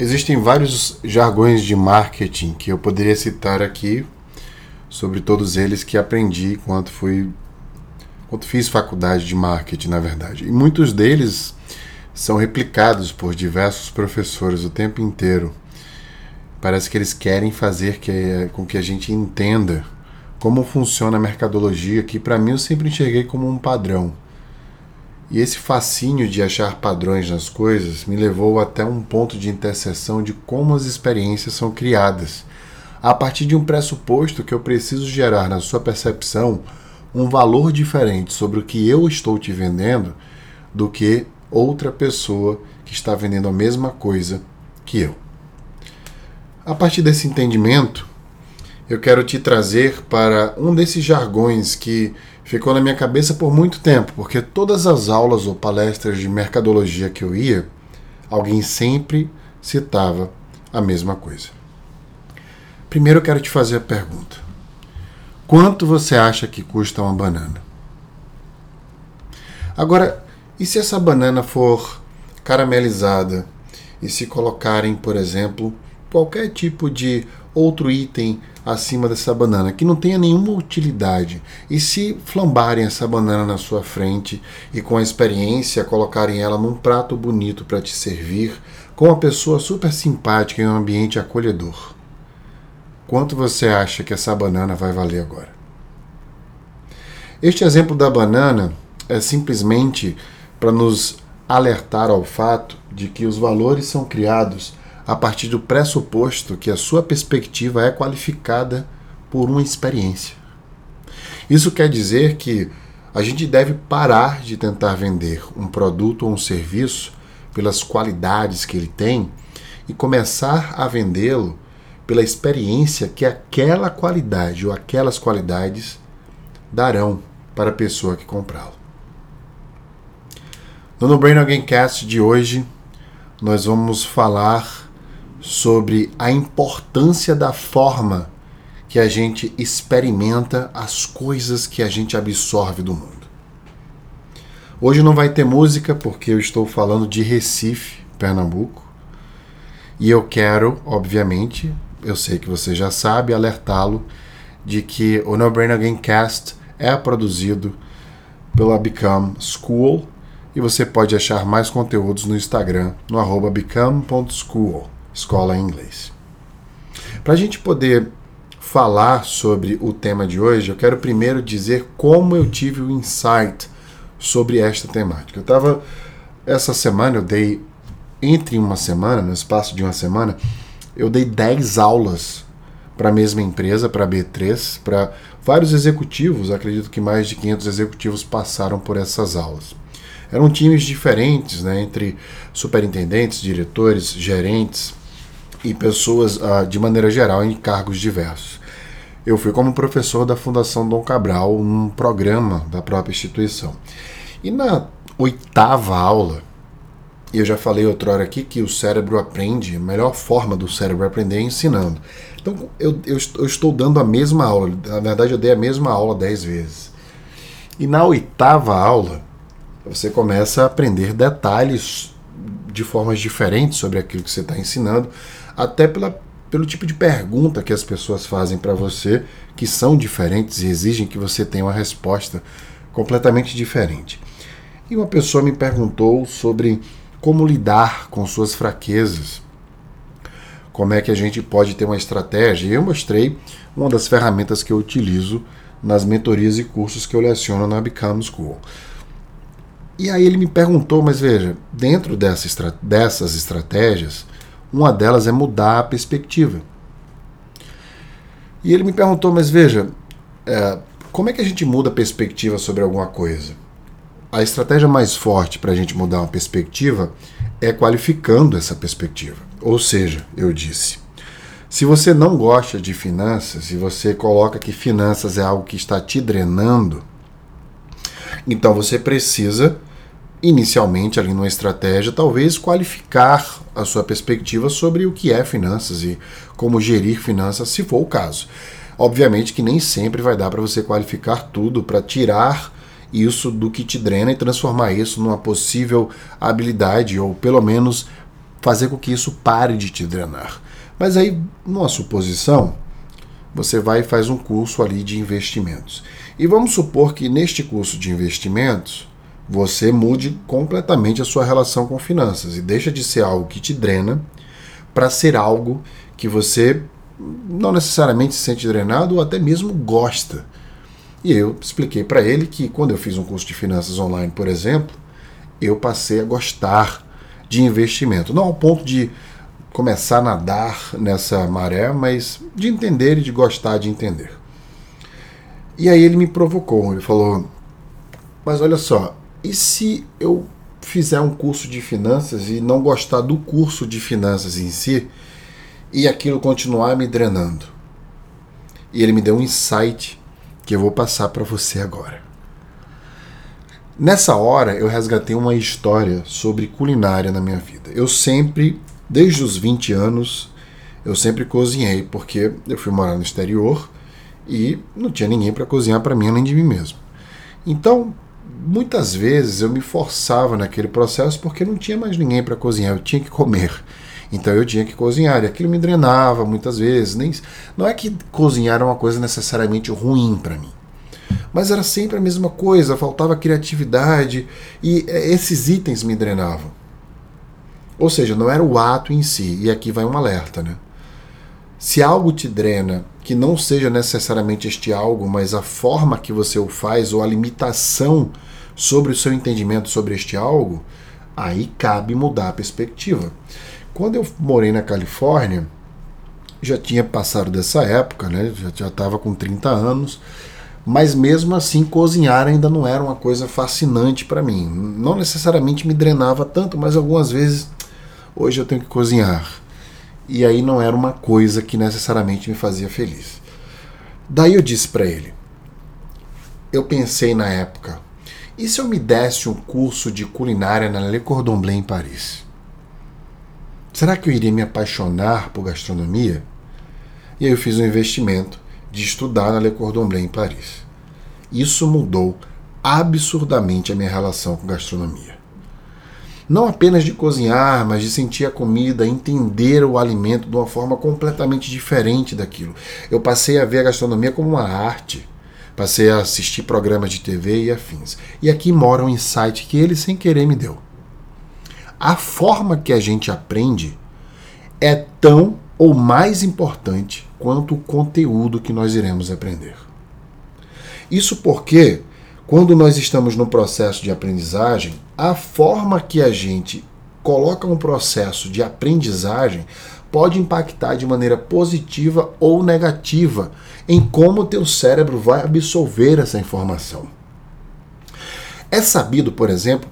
Existem vários jargões de marketing que eu poderia citar aqui, sobre todos eles que aprendi enquanto fui quando fiz faculdade de marketing, na verdade. E muitos deles são replicados por diversos professores o tempo inteiro. Parece que eles querem fazer que, com que a gente entenda como funciona a mercadologia, que para mim eu sempre enxerguei como um padrão. E esse fascínio de achar padrões nas coisas me levou até um ponto de interseção de como as experiências são criadas, a partir de um pressuposto que eu preciso gerar na sua percepção um valor diferente sobre o que eu estou te vendendo do que outra pessoa que está vendendo a mesma coisa que eu. A partir desse entendimento, eu quero te trazer para um desses jargões que ficou na minha cabeça por muito tempo, porque todas as aulas ou palestras de mercadologia que eu ia, alguém sempre citava a mesma coisa. Primeiro eu quero te fazer a pergunta: quanto você acha que custa uma banana? Agora, e se essa banana for caramelizada e se colocarem, por exemplo, qualquer tipo de outro item acima dessa banana que não tenha nenhuma utilidade. E se flambarem essa banana na sua frente e com a experiência colocarem ela num prato bonito para te servir, com uma pessoa super simpática em um ambiente acolhedor. Quanto você acha que essa banana vai valer agora? Este exemplo da banana é simplesmente para nos alertar ao fato de que os valores são criados a partir do pressuposto que a sua perspectiva é qualificada por uma experiência. Isso quer dizer que a gente deve parar de tentar vender um produto ou um serviço pelas qualidades que ele tem e começar a vendê-lo pela experiência que aquela qualidade ou aquelas qualidades darão para a pessoa que comprá-lo. No No Brain Again Cast de hoje, nós vamos falar sobre a importância da forma que a gente experimenta as coisas que a gente absorve do mundo. Hoje não vai ter música porque eu estou falando de Recife, Pernambuco. E eu quero, obviamente, eu sei que você já sabe, alertá-lo de que o No Brain Again Cast é produzido pela Become School e você pode achar mais conteúdos no Instagram no become.school escola em inglês. Para a gente poder falar sobre o tema de hoje, eu quero primeiro dizer como eu tive o insight sobre esta temática. Eu estava essa semana, eu dei entre uma semana, no espaço de uma semana, eu dei 10 aulas para a mesma empresa, para a B3, para vários executivos, acredito que mais de 500 executivos passaram por essas aulas. Eram times diferentes, né, entre superintendentes, diretores, gerentes, e pessoas, uh, de maneira geral, em cargos diversos. Eu fui como professor da Fundação Dom Cabral, num programa da própria instituição. E na oitava aula, eu já falei outrora aqui que o cérebro aprende, a melhor forma do cérebro aprender é ensinando. Então eu, eu, eu estou dando a mesma aula, na verdade eu dei a mesma aula dez vezes. E na oitava aula, você começa a aprender detalhes de formas diferentes sobre aquilo que você está ensinando, até pela, pelo tipo de pergunta que as pessoas fazem para você, que são diferentes e exigem que você tenha uma resposta completamente diferente. E uma pessoa me perguntou sobre como lidar com suas fraquezas, como é que a gente pode ter uma estratégia. E eu mostrei uma das ferramentas que eu utilizo nas mentorias e cursos que eu leciono na Become School. E aí ele me perguntou, mas veja, dentro dessa, dessas estratégias, uma delas é mudar a perspectiva. E ele me perguntou, mas veja, é, como é que a gente muda a perspectiva sobre alguma coisa? A estratégia mais forte para a gente mudar uma perspectiva é qualificando essa perspectiva. Ou seja, eu disse, se você não gosta de finanças, se você coloca que finanças é algo que está te drenando, então você precisa inicialmente ali numa estratégia, talvez qualificar a sua perspectiva sobre o que é finanças e como gerir finanças, se for o caso. Obviamente que nem sempre vai dar para você qualificar tudo para tirar isso do que te drena e transformar isso numa possível habilidade ou pelo menos fazer com que isso pare de te drenar. Mas aí, numa suposição, você vai e faz um curso ali de investimentos. E vamos supor que neste curso de investimentos você mude completamente a sua relação com finanças e deixa de ser algo que te drena para ser algo que você não necessariamente se sente drenado ou até mesmo gosta. E eu expliquei para ele que quando eu fiz um curso de finanças online, por exemplo, eu passei a gostar de investimento. Não ao ponto de começar a nadar nessa maré, mas de entender e de gostar de entender. E aí ele me provocou, ele falou: Mas olha só, e se eu fizer um curso de finanças e não gostar do curso de finanças em si e aquilo continuar me drenando? E ele me deu um insight que eu vou passar para você agora. Nessa hora eu resgatei uma história sobre culinária na minha vida. Eu sempre Desde os 20 anos, eu sempre cozinhei, porque eu fui morar no exterior e não tinha ninguém para cozinhar para mim além de mim mesmo. Então, muitas vezes eu me forçava naquele processo porque não tinha mais ninguém para cozinhar, eu tinha que comer. Então eu tinha que cozinhar, e aquilo me drenava muitas vezes. Nem, não é que cozinhar era uma coisa necessariamente ruim para mim, mas era sempre a mesma coisa, faltava criatividade e eh, esses itens me drenavam. Ou seja, não era o ato em si. E aqui vai um alerta, né? Se algo te drena, que não seja necessariamente este algo, mas a forma que você o faz ou a limitação sobre o seu entendimento sobre este algo, aí cabe mudar a perspectiva. Quando eu morei na Califórnia, já tinha passado dessa época, né? Já estava com 30 anos, mas mesmo assim cozinhar ainda não era uma coisa fascinante para mim. Não necessariamente me drenava tanto, mas algumas vezes hoje eu tenho que cozinhar. E aí não era uma coisa que necessariamente me fazia feliz. Daí eu disse para ele: eu pensei na época, e se eu me desse um curso de culinária na Le Cordon Bleu em Paris? Será que eu iria me apaixonar por gastronomia? E aí eu fiz um investimento de estudar na Le Cordon Bleu em Paris. Isso mudou absurdamente a minha relação com gastronomia não apenas de cozinhar, mas de sentir a comida, entender o alimento de uma forma completamente diferente daquilo. Eu passei a ver a gastronomia como uma arte, passei a assistir programas de TV e afins. E aqui mora um insight que ele sem querer me deu. A forma que a gente aprende é tão ou mais importante quanto o conteúdo que nós iremos aprender. Isso porque quando nós estamos no processo de aprendizagem, a forma que a gente coloca um processo de aprendizagem pode impactar de maneira positiva ou negativa em como o teu cérebro vai absorver essa informação. É sabido, por exemplo,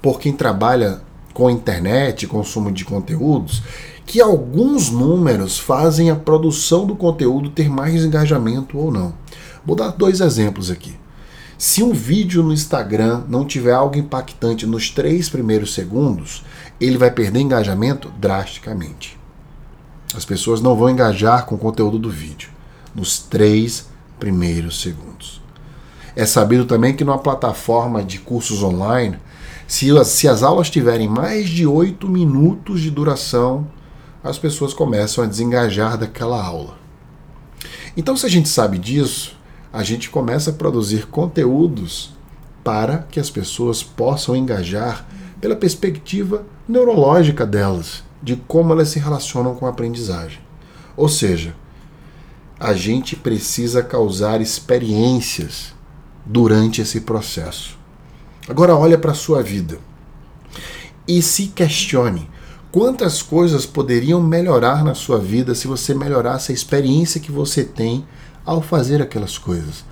por quem trabalha com internet, consumo de conteúdos, que alguns números fazem a produção do conteúdo ter mais engajamento ou não. Vou dar dois exemplos aqui. Se um vídeo no Instagram não tiver algo impactante nos três primeiros segundos, ele vai perder engajamento drasticamente. As pessoas não vão engajar com o conteúdo do vídeo nos três primeiros segundos. É sabido também que numa plataforma de cursos online, se as, se as aulas tiverem mais de oito minutos de duração, as pessoas começam a desengajar daquela aula. Então, se a gente sabe disso, a gente começa a produzir conteúdos para que as pessoas possam engajar pela perspectiva neurológica delas, de como elas se relacionam com a aprendizagem. Ou seja, a gente precisa causar experiências durante esse processo. Agora olha para a sua vida e se questione quantas coisas poderiam melhorar na sua vida se você melhorasse a experiência que você tem ao fazer aquelas coisas.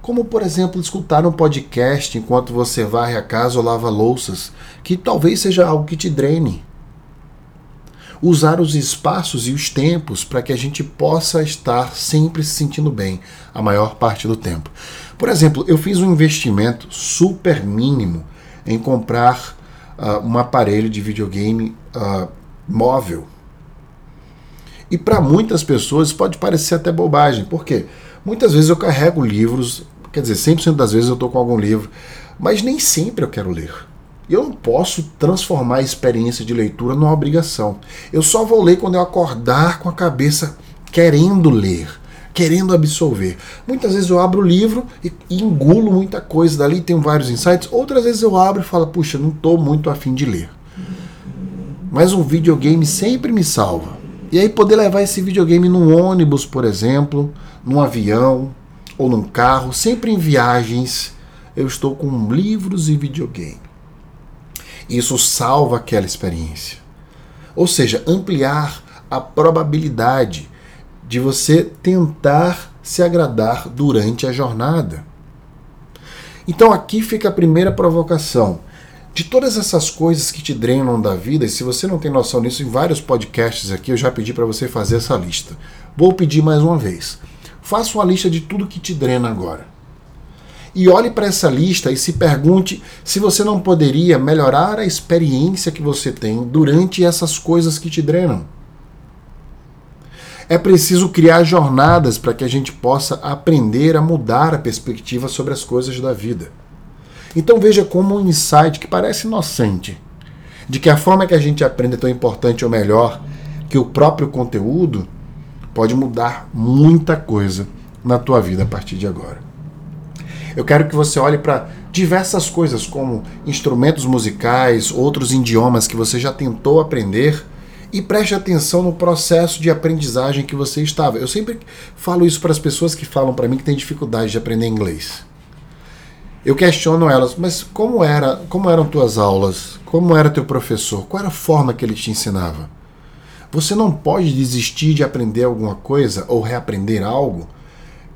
Como, por exemplo, escutar um podcast enquanto você varre a casa ou lava louças, que talvez seja algo que te drene. Usar os espaços e os tempos para que a gente possa estar sempre se sentindo bem a maior parte do tempo. Por exemplo, eu fiz um investimento super mínimo em comprar uh, um aparelho de videogame uh, móvel e para muitas pessoas pode parecer até bobagem. Por quê? Muitas vezes eu carrego livros, quer dizer, 100% das vezes eu estou com algum livro, mas nem sempre eu quero ler. Eu não posso transformar a experiência de leitura numa obrigação. Eu só vou ler quando eu acordar com a cabeça querendo ler, querendo absorver. Muitas vezes eu abro o livro e, engulo muita coisa dali, tenho vários insights. Outras vezes eu abro e falo, puxa, não estou muito afim de ler. Mas um videogame sempre me salva. E aí poder levar esse videogame num ônibus, por exemplo, num avião ou num carro, sempre em viagens, eu estou com livros e videogame. Isso salva aquela experiência. Ou seja, ampliar a probabilidade de você tentar se agradar durante a jornada. Então aqui fica a primeira provocação. De todas essas coisas que te drenam da vida, e se você não tem noção disso, em vários podcasts aqui eu já pedi para você fazer essa lista. Vou pedir mais uma vez. Faça uma lista de tudo que te drena agora e olhe para essa lista e se pergunte se você não poderia melhorar a experiência que você tem durante essas coisas que te drenam. É preciso criar jornadas para que a gente possa aprender a mudar a perspectiva sobre as coisas da vida. Então veja como um insight que parece inocente, de que a forma que a gente aprende é tão importante ou melhor que o próprio conteúdo, pode mudar muita coisa na tua vida a partir de agora. Eu quero que você olhe para diversas coisas, como instrumentos musicais, outros idiomas que você já tentou aprender e preste atenção no processo de aprendizagem que você estava. Eu sempre falo isso para as pessoas que falam para mim que têm dificuldade de aprender inglês. Eu questiono elas, mas como era, como eram tuas aulas? Como era teu professor? Qual era a forma que ele te ensinava? Você não pode desistir de aprender alguma coisa ou reaprender algo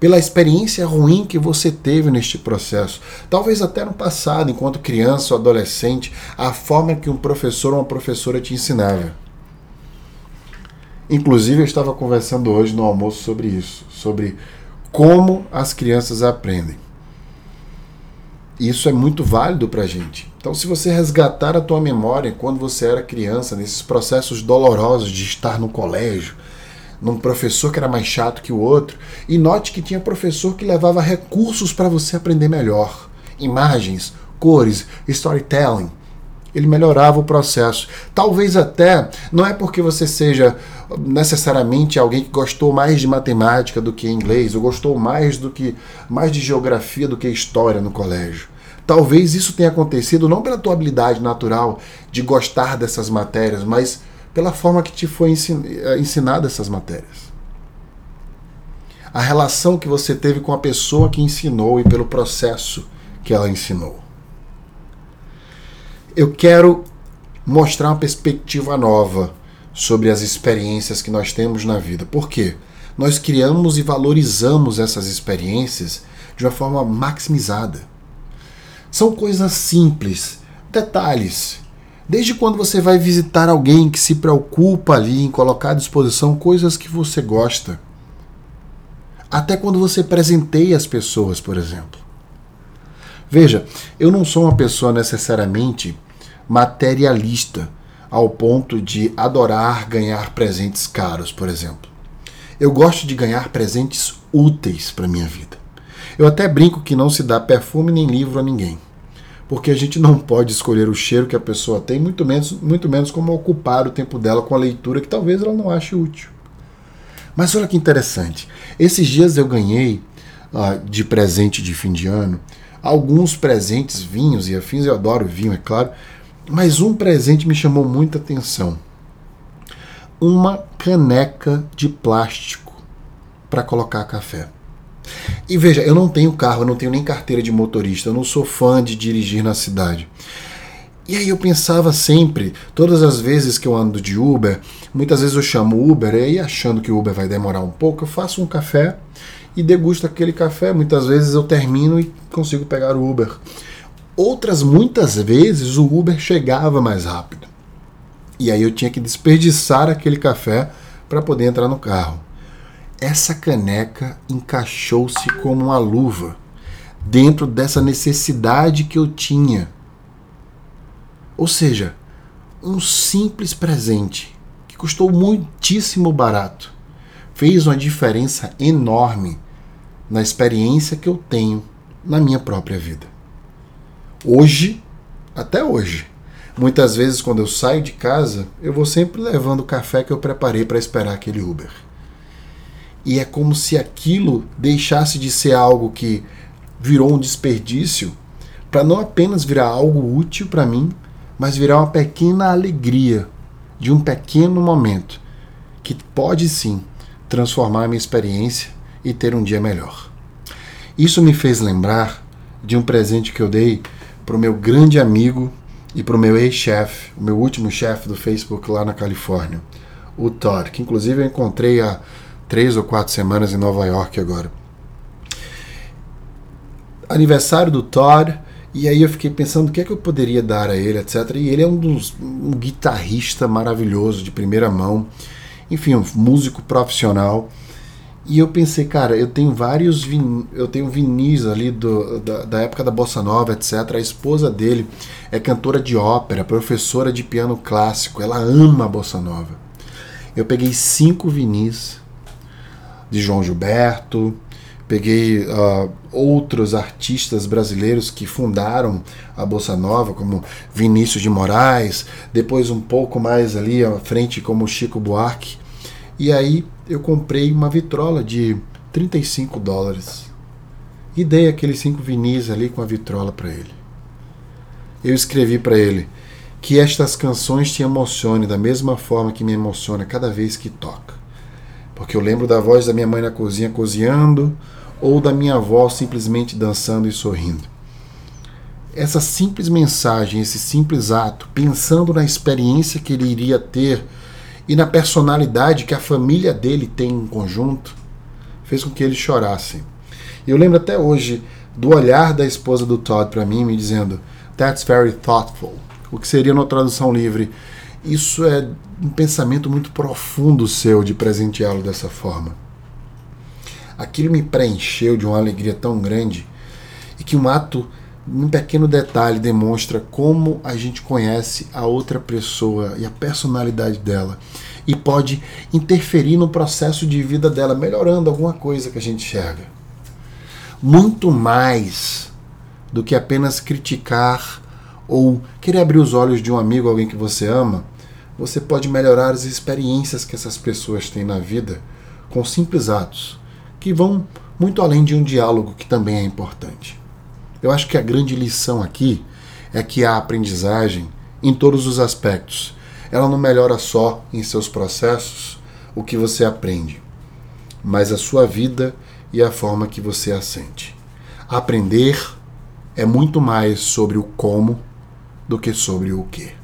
pela experiência ruim que você teve neste processo. Talvez até no passado, enquanto criança ou adolescente, a forma que um professor ou uma professora te ensinava. Inclusive, eu estava conversando hoje no almoço sobre isso, sobre como as crianças aprendem. Isso é muito válido para a gente. Então, se você resgatar a tua memória quando você era criança, nesses processos dolorosos de estar no colégio, num professor que era mais chato que o outro. E note que tinha professor que levava recursos para você aprender melhor. Imagens, cores, storytelling. Ele melhorava o processo. Talvez até, não é porque você seja necessariamente alguém que gostou mais de matemática do que inglês, ou gostou mais do que mais de geografia do que história no colégio. Talvez isso tenha acontecido não pela tua habilidade natural de gostar dessas matérias, mas pela forma que te foi eh, ensinada essas matérias. A relação que você teve com a pessoa que ensinou e pelo processo que ela ensinou. Eu quero mostrar uma perspectiva nova sobre as experiências que nós temos na vida. Por quê? Nós criamos e valorizamos essas experiências de uma forma maximizada. São coisas simples, detalhes Desde quando você vai visitar alguém que se preocupa ali em colocar à disposição coisas que você gosta? Até quando você presenteia as pessoas, por exemplo. Veja, eu não sou uma pessoa necessariamente materialista ao ponto de adorar ganhar presentes caros, por exemplo. Eu gosto de ganhar presentes úteis para minha vida. Eu até brinco que não se dá perfume nem livro a ninguém porque a gente não pode escolher o cheiro que a pessoa tem, muito menos, muito menos como ocupar o tempo dela com a leitura que talvez ela não ache útil. Mas olha que interessante. Esses dias eu ganhei uh, de presente de fim de ano alguns presentes, vinhos e afins. Eu adoro vinho, é claro. Mas um presente me chamou muita atenção: uma caneca de plástico para colocar café. E veja, eu não tenho carro, eu não tenho nem carteira de motorista, eu não sou fã de dirigir na cidade. E aí eu pensava sempre, todas as vezes que eu ando de Uber, muitas vezes eu chamo Uber, e aí achando que o Uber vai demorar um pouco, eu faço um café e degusto aquele café. Muitas vezes eu termino e consigo pegar o Uber. Outras muitas vezes o Uber chegava mais rápido. E aí eu tinha que desperdiçar aquele café para poder entrar no carro essa caneca encaixou-se como uma luva dentro dessa necessidade que eu tinha. Ou seja, um simples presente que custou muitíssimo barato fez uma diferença enorme na experiência que eu tenho na minha própria vida. Hoje até hoje. Muitas vezes, quando eu saio de casa, eu vou sempre levando o café que eu preparei para esperar aquele Uber. E é como se aquilo deixasse de ser algo que virou um desperdício para não apenas virar algo útil para mim, mas virar uma pequena alegria de um pequeno momento que pode sim transformar a minha experiência e ter um dia melhor. Isso me fez lembrar de um presente que eu dei para o meu grande amigo e para o meu ex-chefe, o meu último chefe do Facebook lá na Califórnia, o Todd, que inclusive eu encontrei há três ou quatro semanas em Nova York agora. Aniversário do Todd, e aí eu fiquei pensando o que é que eu poderia dar a ele, etc. E ele é um, dos, um guitarrista maravilhoso, de primeira mão, enfim, um músico profissional. E eu pensei, cara, eu tenho vários vin... eu tenho vinis ali do, da, da, época da bossa nova, etc. A esposa dele é cantora de ópera, professora de piano clássico, ela ama a bossa nova. Eu peguei cinco vinis de João Gilberto, peguei uh, outros artistas brasileiros que fundaram a bossa nova, como Vinícius de Moraes, depois um pouco mais ali à frente como Chico Buarque. E aí eu comprei uma vitrola de 35 dólares e dei aqueles cinco vinis ali com a vitrola para ele. Eu escrevi para ele que estas canções te emocionem da mesma forma que me emociona cada vez que toca. Porque eu lembro da voz da minha mãe na cozinha cozinhando ou da minha avó simplesmente dançando e sorrindo. Essa simples mensagem, esse simples ato, pensando na experiência que ele iria ter e na personalidade que a família dele tem em conjunto, fez com que ele chorasse. Eu lembro até hoje do olhar da esposa do Todd para mim, me dizendo: That's very thoughtful. O que seria na tradução livre? Isso é um pensamento muito profundo seu de presenteá-lo dessa forma. Aquilo me preencheu de uma alegria tão grande e que um ato um pequeno detalhe demonstra como a gente conhece a outra pessoa e a personalidade dela e pode interferir no processo de vida dela, melhorando alguma coisa que a gente enxerga. Muito mais do que apenas criticar ou querer abrir os olhos de um amigo, alguém que você ama, você pode melhorar as experiências que essas pessoas têm na vida com simples atos que vão muito além de um diálogo que também é importante. Eu acho que a grande lição aqui é que a aprendizagem, em todos os aspectos, ela não melhora só em seus processos o que você aprende, mas a sua vida e a forma que você a sente. Aprender é muito mais sobre o como do que sobre o que.